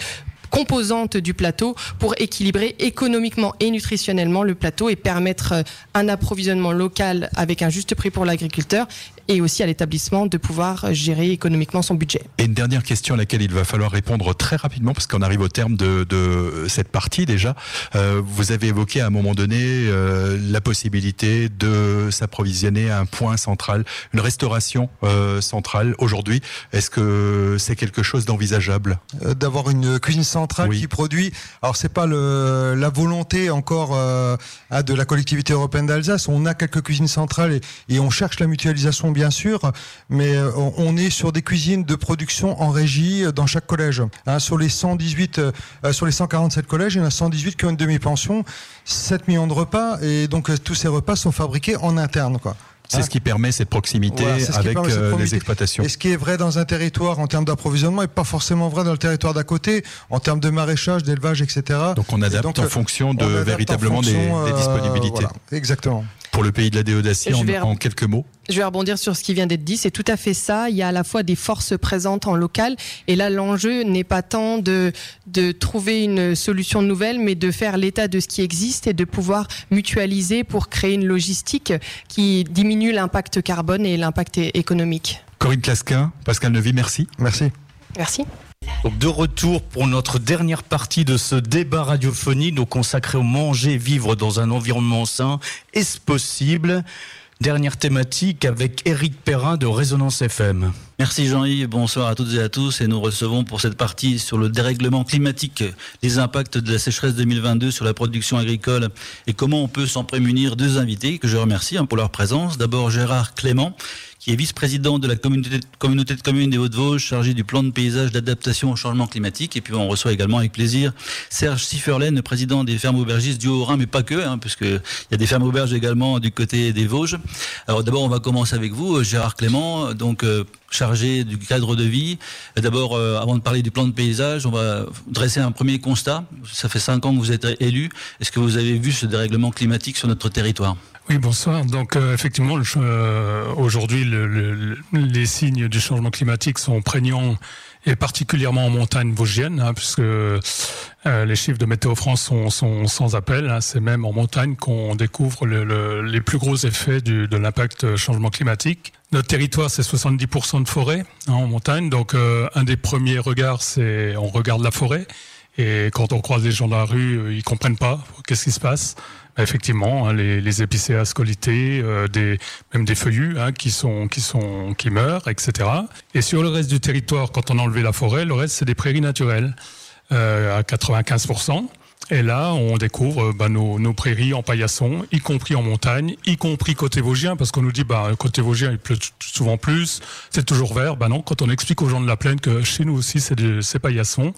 composantes du plateau pour équilibrer économiquement et nutritionnellement le plateau et permettre euh, un approvisionnement local avec un juste prix pour l'agriculteur et aussi à l'établissement de pouvoir gérer économiquement son budget. Et une dernière question à laquelle il va falloir répondre très rapidement parce qu'on arrive au terme de, de cette partie déjà. Euh, vous avez évoqué à un moment donné euh, la possibilité de s'approvisionner à un point central, une restauration euh, centrale. Aujourd'hui, est-ce que c'est quelque chose d'envisageable? Euh, D'avoir une cuisine centrale qui produit. Alors c'est pas le, la volonté encore euh, de la collectivité européenne d'Alsace. On a quelques cuisines centrales et, et on cherche la mutualisation bien sûr, mais euh, on est sur des cuisines de production en régie euh, dans chaque collège. Hein, sur les 118, euh, sur les 147 collèges, il y en a 118 qui ont une demi-pension, 7 millions de repas, et donc tous ces repas sont fabriqués en interne, quoi. C'est ce qui permet cette proximité avec les exploitations. Et ce qui est vrai dans un territoire en termes d'approvisionnement n'est pas forcément vrai dans le territoire d'à côté, en termes de maraîchage, d'élevage, etc. Donc on adapte en fonction de véritablement des, disponibilités. exactement pour le pays de la déodacie en, en, quelques mots Je vais rebondir sur ce qui vient d'être dit. C'est tout à fait ça. Il y a à la fois des forces présentes en local. Et là, l'enjeu n'est pas tant de, de trouver une solution nouvelle, mais de faire l'état de ce qui existe et de pouvoir mutualiser pour créer une logistique qui diminue l'impact carbone et l'impact économique. Corinne Clasquin, Pascal Nevy, merci. Merci. Merci. Donc de retour pour notre dernière partie de ce débat radiophonique, donc consacré au manger, vivre dans un environnement sain. Est-ce possible? Dernière thématique avec Eric Perrin de Résonance FM. Merci Jean-Yves, bonsoir à toutes et à tous et nous recevons pour cette partie sur le dérèglement climatique, les impacts de la sécheresse 2022 sur la production agricole et comment on peut s'en prémunir deux invités que je remercie hein, pour leur présence. D'abord Gérard Clément qui est vice-président de la communauté, communauté de communes des Hauts-de-Vosges, chargé du plan de paysage d'adaptation au changement climatique. Et puis on reçoit également avec plaisir Serge Sifferlen, président des fermes aubergistes du Haut-Rhin, mais pas que, hein, puisqu'il y a des fermes auberges également du côté des Vosges. Alors d'abord, on va commencer avec vous, Gérard Clément, donc euh, chargé du cadre de vie. D'abord, euh, avant de parler du plan de paysage, on va dresser un premier constat. Ça fait cinq ans que vous êtes élu. Est-ce que vous avez vu ce dérèglement climatique sur notre territoire? Oui, bonsoir. Donc euh, effectivement, aujourd'hui, les signes du changement climatique sont prégnants et particulièrement en montagne vosgienne, hein, puisque euh, les chiffres de Météo France sont, sont sans appel. Hein, c'est même en montagne qu'on découvre le, le, les plus gros effets du, de l'impact changement climatique. Notre territoire, c'est 70% de forêt hein, en montagne. Donc, euh, un des premiers regards, c'est on regarde la forêt. Et quand on croise les gens dans la rue, euh, ils comprennent pas qu'est-ce qui se passe. Effectivement, hein, les, les, épicéas euh, des, même des feuillus hein, qui sont qui sont qui meurent, etc. Et sur le reste du territoire, quand on a enlevé la forêt, le reste c'est des prairies naturelles euh, à 95%. Et là, on découvre bah, nos, nos, prairies en paillasson, y compris en montagne, y compris côté vosgien, parce qu'on nous dit, bah, côté vosgien, il pleut souvent plus, c'est toujours vert. Bah non, quand on explique aux gens de la plaine que chez nous aussi, c'est paillasson.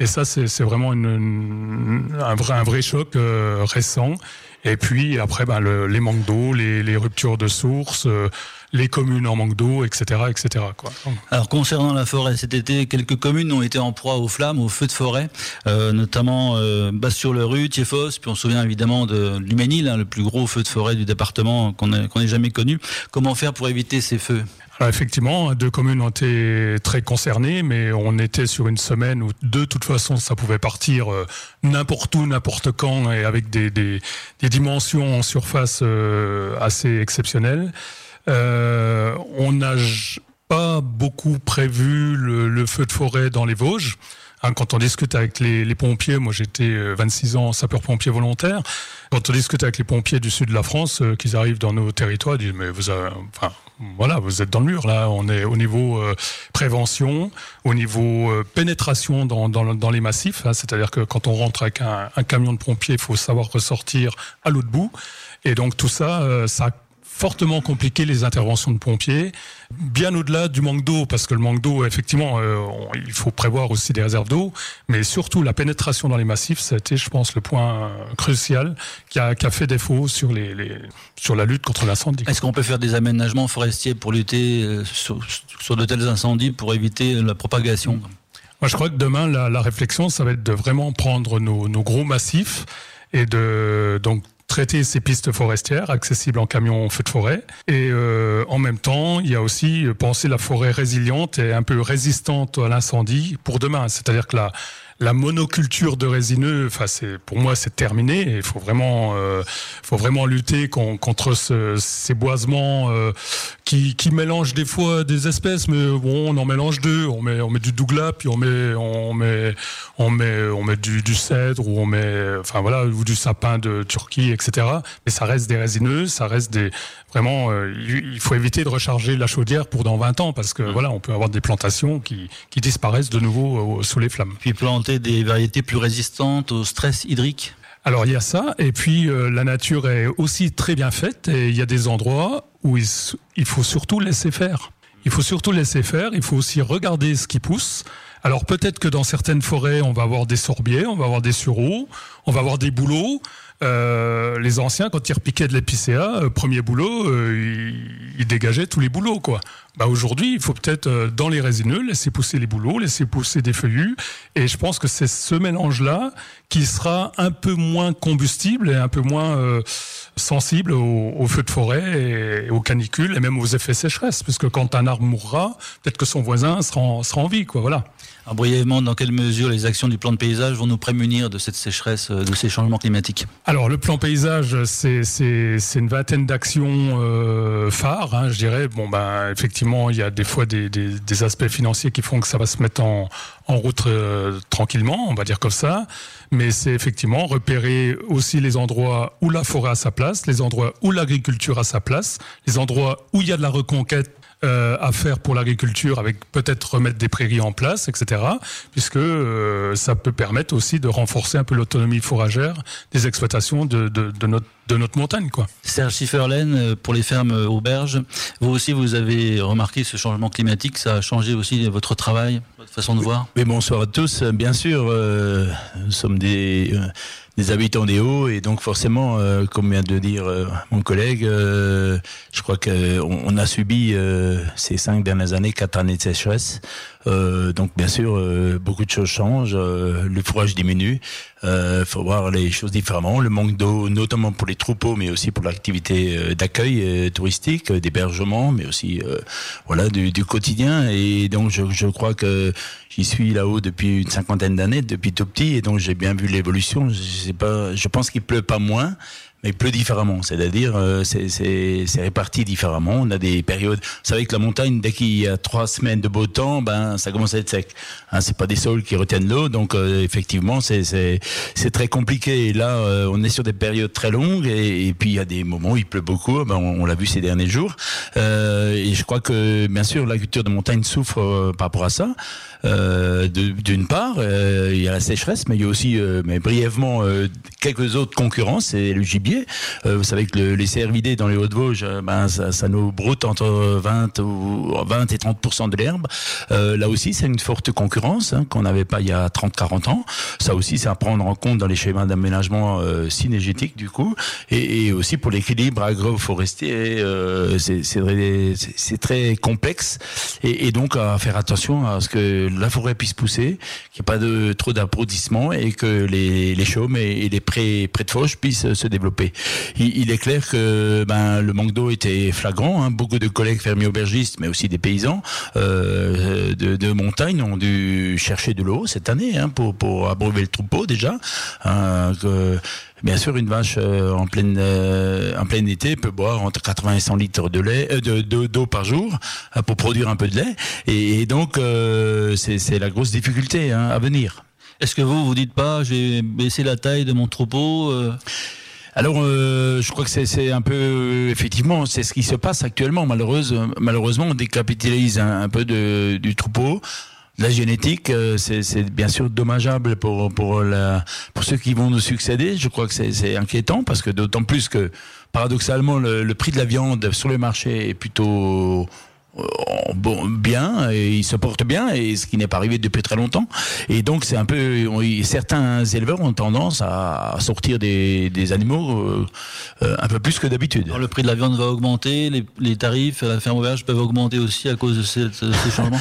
Et ça, c'est vraiment une, un, vrai, un vrai choc euh, récent. Et puis après, ben, le, les manques d'eau, les, les, ruptures de sources, euh, les communes en manque d'eau, etc., etc. Quoi. Alors concernant la forêt, cet été, quelques communes ont été en proie aux flammes, aux feux de forêt, euh, notamment euh, Basse-sur-le-Rue, Thiéphos, puis on se souvient évidemment de l'Huménil, hein, le plus gros feu de forêt du département qu'on n'ait jamais connu. Comment faire pour éviter ces feux? Effectivement, deux communes ont été très concernées, mais on était sur une semaine où de toute façon ça pouvait partir euh, n'importe où, n'importe quand, et avec des, des, dimensions en surface euh, assez exceptionnelles. Euh, on n'a pas beaucoup prévu le, feu de forêt dans les Vosges. Hein, quand on discute avec les, les pompiers, moi j'étais 26 ans sapeur-pompier volontaire, quand on discute avec les pompiers du sud de la France, euh, qu'ils arrivent dans nos territoires, ils disent mais vous avez, enfin, voilà, vous êtes dans le mur là. On est au niveau euh, prévention, au niveau euh, pénétration dans, dans, dans, les massifs. Hein, C'est-à-dire que quand on rentre avec un, un camion de pompiers, il faut savoir ressortir à l'autre bout. Et donc tout ça, euh, ça fortement compliqué les interventions de pompiers, bien au-delà du manque d'eau, parce que le manque d'eau, effectivement, euh, on, il faut prévoir aussi des réserves d'eau, mais surtout la pénétration dans les massifs, ça a été, je pense, le point crucial qui a, qui a fait défaut sur, les, les, sur la lutte contre l'incendie. Est-ce qu'on peut faire des aménagements forestiers pour lutter euh, sur, sur de tels incendies, pour éviter la propagation? Moi, je crois que demain, la, la réflexion, ça va être de vraiment prendre nos, nos gros massifs et de donc traiter ces pistes forestières accessibles en camion feu de forêt. Et euh, en même temps, il y a aussi penser la forêt résiliente et un peu résistante à l'incendie pour demain. C'est-à-dire que la, la monoculture de résineux, enfin c'est pour moi c'est terminé. Il faut vraiment, euh, faut vraiment lutter con, contre ce, ces boisements euh, qui, qui mélangent des fois des espèces, mais bon on en mélange deux. On met on met du douglas puis on met on met on met on met du, du cèdre ou on met enfin voilà ou du sapin de Turquie etc. Mais ça reste des résineux, ça reste des vraiment euh, il faut éviter de recharger la chaudière pour dans 20 ans parce que mmh. voilà on peut avoir des plantations qui, qui disparaissent de nouveau euh, sous les flammes. Puis planter des variétés plus résistantes au stress hydrique alors il y a ça, et puis euh, la nature est aussi très bien faite, et il y a des endroits où il, il, faut surtout laisser faire. Il faut surtout laisser faire, il faut aussi regarder ce qui pousse. Alors peut-être que dans certaines forêts, on va avoir des sorbiers, on va avoir des sureaux, on va avoir des bouleaux. Euh, les anciens, quand ils repiquaient de l'épicéa, euh, premier boulot, euh, ils, dégageaient tous les boulots, quoi. Bah aujourd'hui, il faut peut-être dans les résineux laisser pousser les boulots, laisser pousser des feuillus, et je pense que c'est ce mélange-là qui sera un peu moins combustible et un peu moins sensible aux, aux, feux de forêt et aux canicules et même aux effets sécheresse, puisque quand un arbre mourra, peut-être que son voisin sera en, sera en vie, quoi. Voilà. Alors, brièvement, dans quelle mesure les actions du plan de paysage vont nous prémunir de cette sécheresse, de ces changements climatiques Alors, le plan paysage, c'est une vingtaine d'actions euh, phares, hein, je dirais. Bon, ben, effectivement, il y a des fois des, des, des, aspects financiers qui font que ça va se mettre en, en route euh, tranquillement, on va dire comme ça. Mais c'est effectivement repérer aussi les endroits où la forêt a sa place, les endroits où l'agriculture a sa place, les endroits où il y a de la reconquête euh, à faire pour l'agriculture, avec peut-être remettre des prairies en place, etc. Puisque euh, ça peut permettre aussi de renforcer un peu l'autonomie fourragère des exploitations de, de, de notre de notre montagne, quoi. Serge Schifferlen, euh, pour les fermes auberges, vous aussi, vous avez remarqué ce changement climatique, ça a changé aussi votre travail, votre façon de voir? Mais bonsoir à tous. Bien sûr, euh, nous sommes des, euh, des habitants des Hauts et donc forcément, euh, comme vient de dire euh, mon collègue, euh, je crois qu'on on a subi ces cinq dernières années quatre années de sécheresse. Donc bien sûr, beaucoup de choses changent, le fourrage diminue. Il faut voir les choses différemment. Le manque d'eau, notamment pour les troupeaux, mais aussi pour l'activité d'accueil touristique, d'hébergement, mais aussi voilà du, du, quotidien. Et donc je, je crois que j'y suis là-haut depuis une cinquantaine d'années, depuis tout petit, et donc j'ai bien vu l'évolution. Je, je pense qu'il pleut pas moins, mais pleut différemment. C'est-à-dire, euh, c'est réparti différemment. On a des périodes. Vous savez que la montagne, dès qu'il y a trois semaines de beau temps, ben ça commence à être sec. Hein, c'est pas des sols qui retiennent l'eau, donc euh, effectivement, c'est très compliqué. Et là, euh, on est sur des périodes très longues, et, puis il y a des moments où il pleut beaucoup. Ben, on, l'a vu ces derniers jours. Euh, et je crois que bien sûr, l'agriculture de montagne souffre euh, par rapport à ça. D'une part, il y a la sécheresse, mais il y a aussi, mais brièvement, quelques autres concurrences. C'est le gibier euh, vous savez que le, les cervidés dans les Hauts-de-Vosges, euh, ben, ça, ça, nous broute entre 20, ou 20 et 30 de l'herbe. Euh, là aussi, c'est une forte concurrence hein, qu'on n'avait pas il y a 30-40 ans. Ça aussi, c'est à prendre en compte dans les schémas d'aménagement euh, synergétique du coup, et, et aussi pour l'équilibre agroforestier, euh, c'est très complexe, et, et, donc à faire attention à ce que la forêt puisse pousser, qu'il n'y ait pas de trop d'applaudissements et que les, chaumes et, les prés, de fauche puissent se développer. Il, est clair que ben, le manque d'eau était flagrant. Hein. Beaucoup de collègues fermiers aubergistes, mais aussi des paysans euh, de, montagne ont dû chercher de l'eau cette année hein, pour, pour abreuver le troupeau déjà. Hein, Bien sûr, une vache euh, en pleine euh, en plein été peut boire entre 80 et 100 litres de lait, euh, de d'eau par jour euh, pour produire un peu de lait. Et, et donc, euh, c'est la grosse difficulté hein, à venir. Est-ce que vous vous dites pas, j'ai baissé la taille de mon troupeau alors, euh, je crois que c'est un peu, euh, effectivement, c'est ce qui se passe actuellement. Malheureuse, malheureusement, on décapitalise un, un peu de, du troupeau. La génétique, euh, c'est bien sûr dommageable pour pour la pour ceux qui vont nous succéder. Je crois que c'est inquiétant parce que d'autant plus que paradoxalement le, le prix de la viande sur le marché est plutôt bon, bien et il se porte bien et ce qui n'est pas arrivé depuis très longtemps. Et donc c'est un peu certains éleveurs ont tendance à sortir des, des animaux euh, un peu plus que d'habitude. Le prix de la viande va augmenter, les, les tarifs à la ferme auberge peuvent augmenter aussi à cause de ces, ces changements?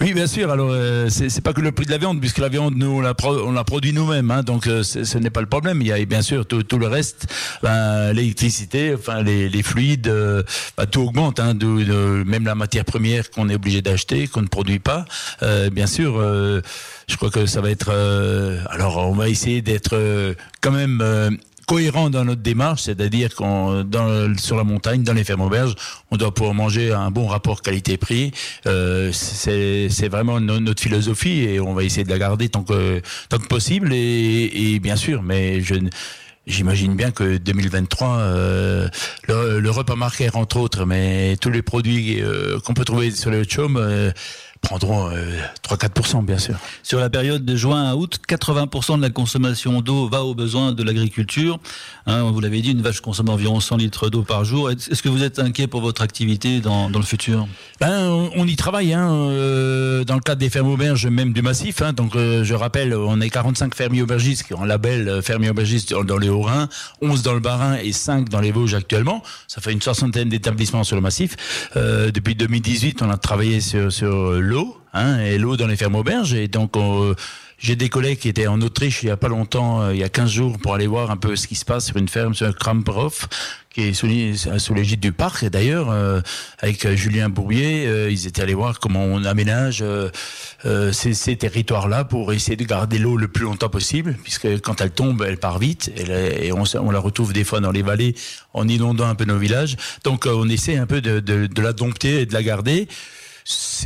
oui bien sûr. Alors euh, c'est pas que le prix de la viande puisque la viande nous on la, pro, on la produit nous-mêmes hein, donc euh, ce n'est pas le problème. Il y a bien sûr tout, tout le reste ben, l'électricité enfin les, les fluides ben, tout augmente hein, de, de, même la matière première qu'on est obligé d'acheter, qu'on ne produit pas. Euh, bien sûr, euh, je crois que ça va être. Euh, alors, on va essayer d'être euh, quand même euh, cohérent dans notre démarche, c'est-à-dire qu'on dans sur la montagne, dans les fermes auberges, on doit pouvoir manger un bon rapport qualité-prix. Euh, c'est vraiment no, notre philosophie et on va essayer de la garder tant que tant que possible et, et bien sûr, mais je J'imagine bien que 2023, euh, le, le repas marqué entre autres, mais tous les produits euh, qu'on peut trouver sur le chaume euh, prendront euh, 3-4% bien sûr. Sur la période de juin à août, 80% de la consommation d'eau va aux besoins de l'agriculture. Hein, vous l'avez dit, une vache consomme environ 100 litres d'eau par jour. Est-ce que vous êtes inquiet pour votre activité dans, dans le futur? Ben, on, y travaille hein, euh, dans le cadre des fermes auberges, même du massif. Hein, donc euh, je rappelle, on est 45 fermiers aubergistes qui ont label euh, fermiers aubergistes dans, dans les Hauts-Rhin, 11 dans le Bas-Rhin et 5 dans les Vosges actuellement. Ça fait une soixantaine d'établissements sur le massif. Euh, depuis 2018, on a travaillé sur, sur l'eau, hein, et l'eau dans les fermes auberges. Et donc, on, j'ai des collègues qui étaient en Autriche il y a pas longtemps, euh, il y a 15 jours, pour aller voir un peu ce qui se passe sur une ferme sur Kramprof, qui est sous, sous l'égide du parc. D'ailleurs, euh, avec euh, Julien Bourbier, euh, ils étaient allés voir comment on aménage euh, ces, ces territoires-là pour essayer de garder l'eau le plus longtemps possible, puisque quand elle tombe, elle part vite, et, et on, on, la retrouve des fois dans les vallées en inondant un peu nos villages. Donc on essaie un peu de, de, de la dompter et de la garder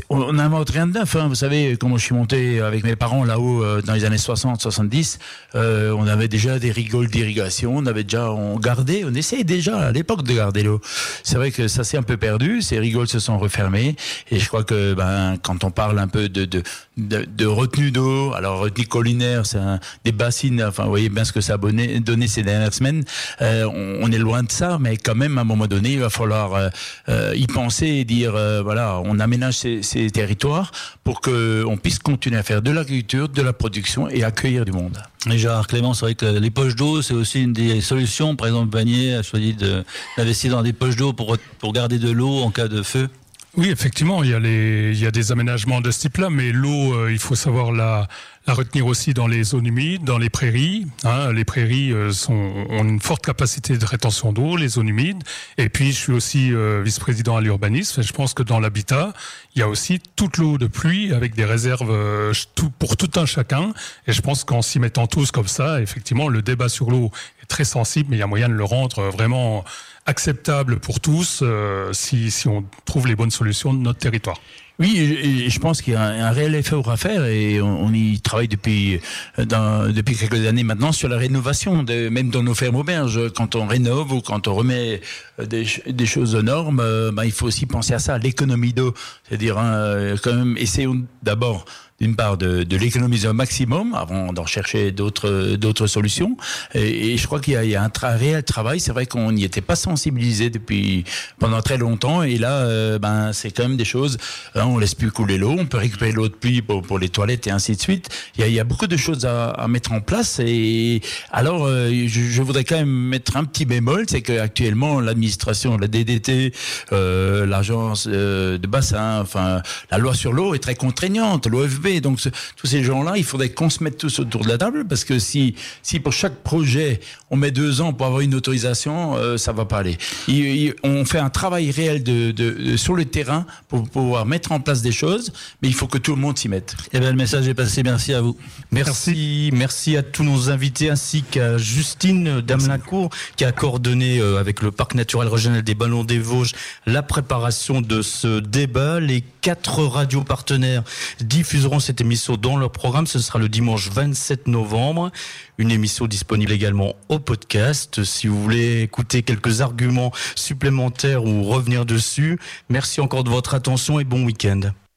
on n'invente rien de neuf. Hein. Vous savez, comment je suis monté avec mes parents là-haut euh, dans les années 60, 70, euh, on avait déjà des rigoles d'irrigation, on avait déjà, on gardait, on essayait déjà à l'époque de garder l'eau. C'est vrai que ça s'est un peu perdu, ces rigoles se sont refermées, et je crois que ben, quand on parle un peu de, de, de, retenue d'eau, alors retenue collinaire, c'est des bassines, enfin vous voyez bien ce que ça a donné ces dernières semaines, euh, on, est loin de ça, mais quand même à un moment donné, il va falloir euh, euh, y penser et dire, voilà, on aménage ces, ces territoires pour qu'on puisse continuer à faire de l'agriculture, de la production et accueillir du monde. Et Gérard Clément, c'est vrai que les poches d'eau, c'est aussi une des solutions. Par exemple, Bagné a choisi d'investir dans des poches d'eau pour, pour garder de l'eau en cas de feu. Oui, effectivement, il y a, les, il y a des aménagements de ce type-là, mais l'eau, euh, il faut savoir la, la retenir aussi dans les zones humides, dans les prairies. Hein. Les prairies euh, sont, ont une forte capacité de rétention d'eau, les zones humides. Et puis, je suis aussi euh, vice-président à l'urbanisme. Je pense que dans l'habitat, il y a aussi toute l'eau de pluie avec des réserves tout, pour tout un chacun. Et je pense qu'en s'y mettant tous comme ça, effectivement, le débat sur l'eau est très sensible, mais il y a moyen de le rendre vraiment acceptable pour tous euh, si, si on trouve les bonnes solutions de notre territoire. Oui, je pense qu'il y a un, réel effort à faire et on, y travaille depuis euh, dans, depuis quelques années maintenant sur la rénovation, de, même dans nos fermes auberges. Quand on rénove ou quand on remet euh, des, des choses aux normes, ben, il faut aussi penser à ça, l'économie d'eau. C'est-à-dire, hein, quand même, essayons d'abord d'une part de, de l'économiser au maximum avant d'en chercher d'autres d'autres solutions. Et, je crois qu'il y, y a, un réel travail. C'est vrai qu'on n'y était pas sensibilisé depuis pendant très longtemps. Et là, euh, ben c'est quand même des choses. Hein, on laisse plus couler l'eau. On peut récupérer l'eau de pluie pour, pour, les toilettes et ainsi de suite. Il y a, il y a beaucoup de choses à, à, mettre en place. Et alors, euh, je, je, voudrais quand même mettre un petit bémol, c'est qu'actuellement l'administration, la DDT, euh, l'agence euh, de bassin, enfin la loi sur l'eau est très contraignante. Donc tous ces gens-là, il faudrait qu'on se mette tous autour de la table parce que si, si pour chaque projet on met deux ans pour avoir une autorisation, euh, ça va pas aller. on fait un travail réel de, sur le terrain pour pouvoir mettre en place des choses, mais il faut que tout le monde s'y mette. Eh bien, le message est passé. Merci à vous. Merci, merci, à tous nos invités ainsi qu'à Justine Damelincourt qui a coordonné euh, avec le parc naturel régional des Ballons des Vosges la préparation de ce débat. Les quatre radios partenaires diffuseront cette émission dans leur programme. Ce sera le dimanche 27 novembre. Une émission disponible également au podcast. Si vous voulez écouter quelques arguments supplémentaires ou revenir dessus, merci encore de votre attention et bon week-end.